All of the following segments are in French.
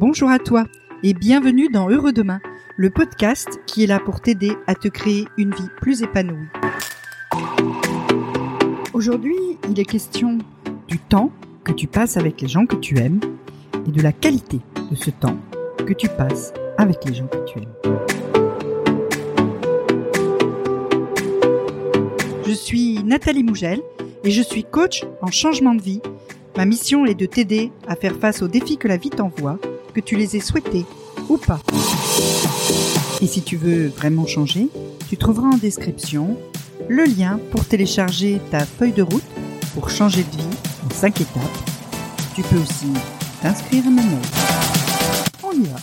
Bonjour à toi et bienvenue dans Heureux Demain, le podcast qui est là pour t'aider à te créer une vie plus épanouie. Aujourd'hui, il est question du temps que tu passes avec les gens que tu aimes et de la qualité de ce temps que tu passes avec les gens que tu aimes. Je suis Nathalie Mougel et je suis coach en changement de vie. Ma mission est de t'aider à faire face aux défis que la vie t'envoie, que tu les aies souhaités ou pas. Et si tu veux vraiment changer, tu trouveras en description le lien pour télécharger ta feuille de route pour changer de vie en 5 étapes. Tu peux aussi t'inscrire à ma mail. On y va.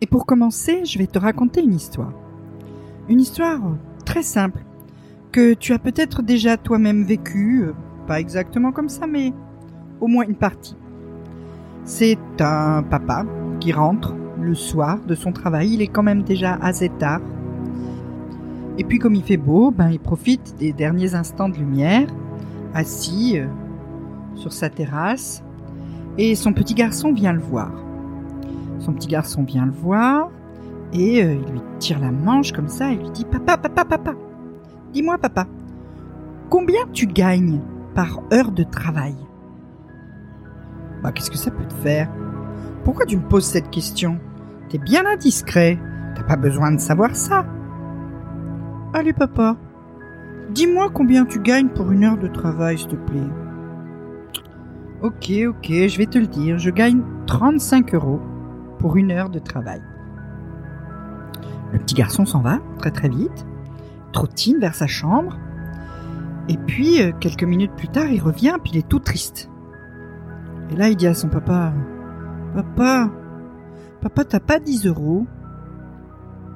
Et pour commencer, je vais te raconter une histoire. Une histoire très simple que tu as peut-être déjà toi-même vécue, euh, pas exactement comme ça, mais au moins une partie. C'est un papa qui rentre le soir de son travail, il est quand même déjà assez tard. Et puis comme il fait beau, ben il profite des derniers instants de lumière, assis euh, sur sa terrasse, et son petit garçon vient le voir. Son petit garçon vient le voir, et euh, il lui tire la manche comme ça, et lui dit Papa, papa, papa, dis-moi papa, combien tu gagnes par heure de travail? Bah qu'est-ce que ça peut te faire? Pourquoi tu me poses cette question? T'es bien indiscret, t'as pas besoin de savoir ça. Allez papa, dis-moi combien tu gagnes pour une heure de travail, s'il te plaît. Ok, ok, je vais te le dire, je gagne 35 euros pour une heure de travail. Le petit garçon s'en va très très vite, trottine vers sa chambre, et puis euh, quelques minutes plus tard il revient, puis il est tout triste. Et là il dit à son papa, Papa, papa t'as pas 10 euros?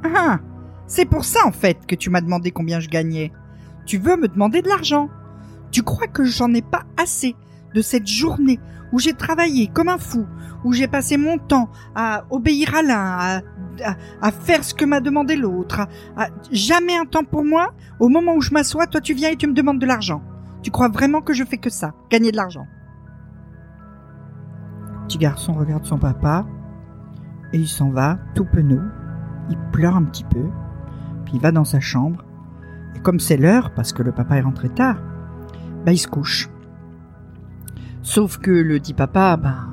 Ah, c'est pour ça en fait que tu m'as demandé combien je gagnais. Tu veux me demander de l'argent. Tu crois que j'en ai pas assez de cette journée où j'ai travaillé comme un fou, où j'ai passé mon temps à obéir à l'un, à, faire ce que m'a demandé l'autre, à, jamais un temps pour moi? Au moment où je m'assois, toi tu viens et tu me demandes de l'argent. Tu crois vraiment que je fais que ça, gagner de l'argent? Petit garçon regarde son papa et il s'en va, tout penaud. Il pleure un petit peu, puis il va dans sa chambre. Et comme c'est l'heure, parce que le papa est rentré tard, bah il se couche. Sauf que le dit papa, ben,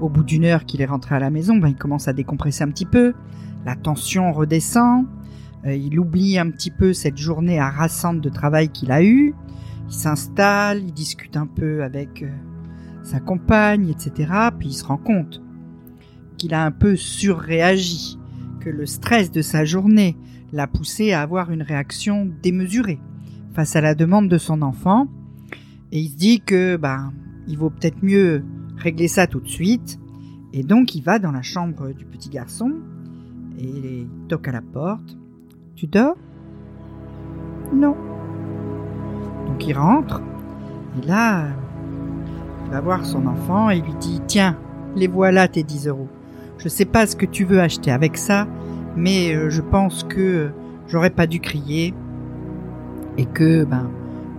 au bout d'une heure qu'il est rentré à la maison, ben, il commence à décompresser un petit peu, la tension redescend, euh, il oublie un petit peu cette journée harassante de travail qu'il a eue, il s'installe, il discute un peu avec euh, sa compagne, etc. Puis il se rend compte qu'il a un peu surréagi, que le stress de sa journée l'a poussé à avoir une réaction démesurée face à la demande de son enfant, et il se dit que ben il vaut peut-être mieux régler ça tout de suite. Et donc il va dans la chambre du petit garçon et il toque à la porte. Tu dors? Non. Donc il rentre et là va voir son enfant et lui dit Tiens, les voilà tes 10 euros. Je sais pas ce que tu veux acheter avec ça, mais euh, je pense que j'aurais pas dû crier et que ben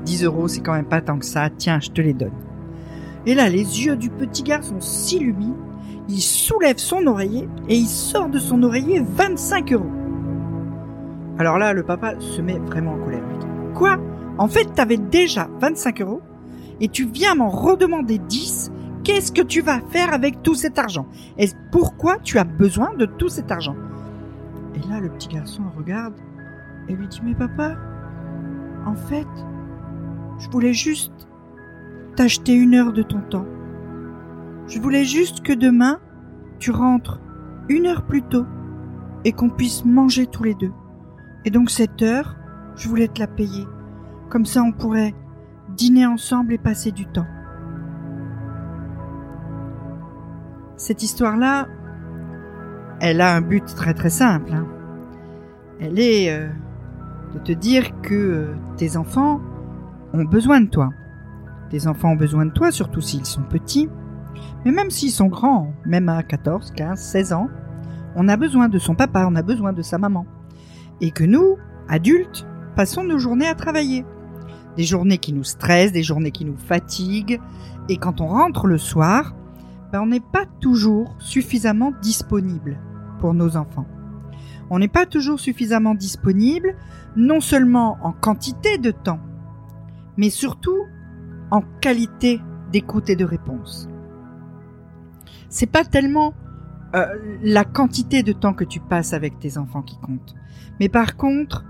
10 euros c'est quand même pas tant que ça. Tiens, je te les donne. Et là, les yeux du petit garçon s'illuminent, il soulève son oreiller et il sort de son oreiller 25 euros. Alors là, le papa se met vraiment en colère. Quoi? En fait, t'avais déjà 25 euros? Et tu viens m'en redemander 10 Qu'est-ce que tu vas faire avec tout cet argent? Et pourquoi tu as besoin de tout cet argent? Et là, le petit garçon regarde et lui dit Mais papa, en fait, je voulais juste t'acheter une heure de ton temps. Je voulais juste que demain, tu rentres une heure plus tôt et qu'on puisse manger tous les deux. Et donc cette heure, je voulais te la payer. Comme ça, on pourrait dîner ensemble et passer du temps. Cette histoire-là, elle a un but très très simple. Hein. Elle est euh, de te dire que euh, tes enfants ont besoin de toi. Tes enfants ont besoin de toi, surtout s'ils sont petits. Mais même s'ils sont grands, même à 14, 15, 16 ans, on a besoin de son papa, on a besoin de sa maman. Et que nous, adultes, passons nos journées à travailler. Des journées qui nous stressent, des journées qui nous fatiguent. Et quand on rentre le soir, ben, on n'est pas toujours suffisamment disponible pour nos enfants. On n'est pas toujours suffisamment disponible, non seulement en quantité de temps, mais surtout en qualité d'écoute et de réponse. C'est pas tellement euh, la quantité de temps que tu passes avec tes enfants qui compte, mais par contre,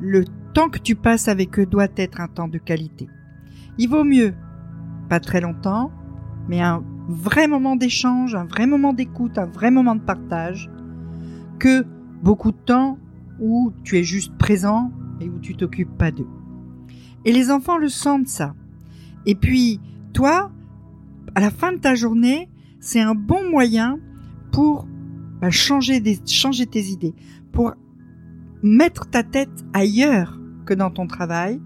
le temps que tu passes avec eux doit être un temps de qualité. Il vaut mieux, pas très longtemps, mais un vrai moment d'échange, un vrai moment d'écoute, un vrai moment de partage, que beaucoup de temps où tu es juste présent et où tu t'occupes pas d'eux. Et les enfants le sentent ça. Et puis, toi, à la fin de ta journée, c'est un bon moyen pour bah, changer, tes idées, pour mettre ta tête ailleurs que dans ton travail,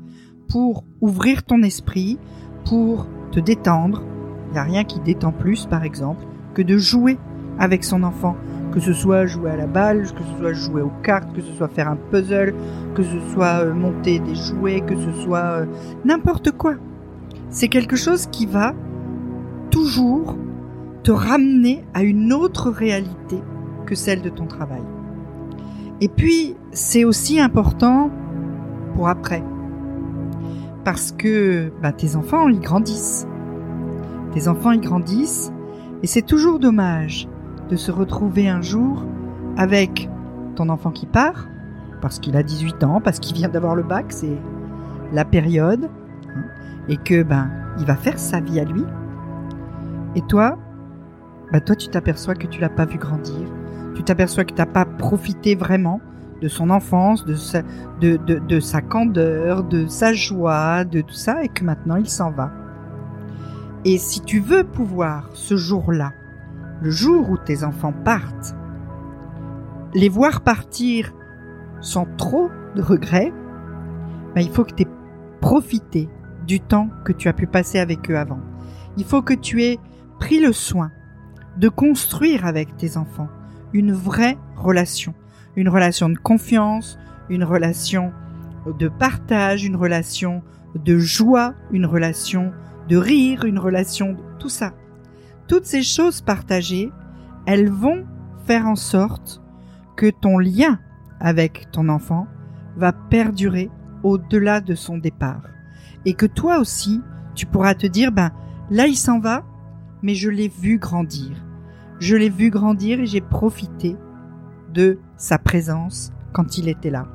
pour ouvrir ton esprit, pour te détendre. Il n'y a rien qui détend plus, par exemple, que de jouer avec son enfant. Que ce soit jouer à la balle, que ce soit jouer aux cartes, que ce soit faire un puzzle, que ce soit euh, monter des jouets, que ce soit euh, n'importe quoi. C'est quelque chose qui va toujours te ramener à une autre réalité que celle de ton travail. Et puis, c'est aussi important pour après. Parce que bah, tes enfants, ils grandissent. Tes enfants, ils grandissent. Et c'est toujours dommage de se retrouver un jour avec ton enfant qui part, parce qu'il a 18 ans, parce qu'il vient d'avoir le bac, c'est la période, hein, et que ben il va faire sa vie à lui. Et toi, bah toi tu t'aperçois que tu l'as pas vu grandir, tu t'aperçois que tu n'as pas profité vraiment de son enfance, de sa, de, de, de sa candeur, de sa joie, de tout ça, et que maintenant il s'en va. Et si tu veux pouvoir ce jour-là, le jour où tes enfants partent, les voir partir sans trop de regrets, ben il faut que tu aies profité du temps que tu as pu passer avec eux avant. Il faut que tu aies pris le soin de construire avec tes enfants une vraie relation. Une relation de confiance, une relation de partage, une relation de joie, une relation de rire, une relation de tout ça. Toutes ces choses partagées, elles vont faire en sorte que ton lien avec ton enfant va perdurer au-delà de son départ. Et que toi aussi, tu pourras te dire, ben, là il s'en va, mais je l'ai vu grandir. Je l'ai vu grandir et j'ai profité de sa présence quand il était là.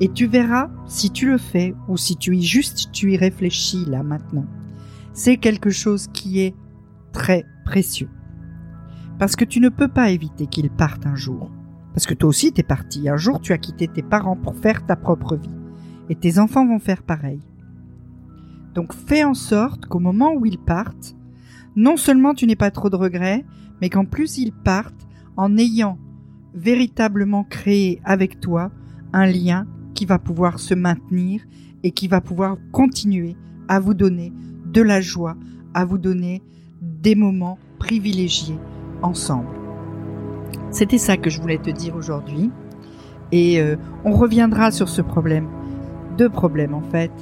Et tu verras si tu le fais ou si tu y juste tu y réfléchis là maintenant. C'est quelque chose qui est très précieux. Parce que tu ne peux pas éviter qu'il parte un jour. Parce que toi aussi t'es parti. Un jour tu as quitté tes parents pour faire ta propre vie. Et tes enfants vont faire pareil. Donc fais en sorte qu'au moment où ils partent, non seulement tu n'aies pas trop de regrets, mais qu'en plus ils partent en ayant véritablement créé avec toi un lien qui va pouvoir se maintenir et qui va pouvoir continuer à vous donner de la joie, à vous donner des moments privilégiés ensemble. C'était ça que je voulais te dire aujourd'hui. Et euh, on reviendra sur ce problème. Deux problèmes en fait.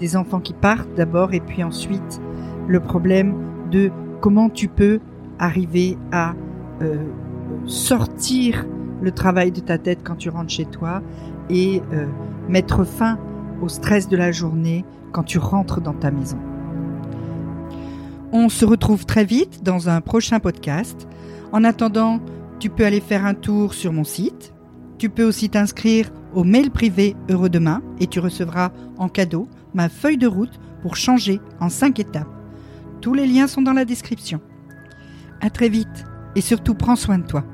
Des enfants qui partent d'abord et puis ensuite le problème de comment tu peux arriver à euh, sortir le travail de ta tête quand tu rentres chez toi et euh, mettre fin au stress de la journée quand tu rentres dans ta maison. On se retrouve très vite dans un prochain podcast. En attendant, tu peux aller faire un tour sur mon site. Tu peux aussi t'inscrire au mail privé Heureux Demain et tu recevras en cadeau ma feuille de route pour changer en 5 étapes. Tous les liens sont dans la description. À très vite et surtout prends soin de toi.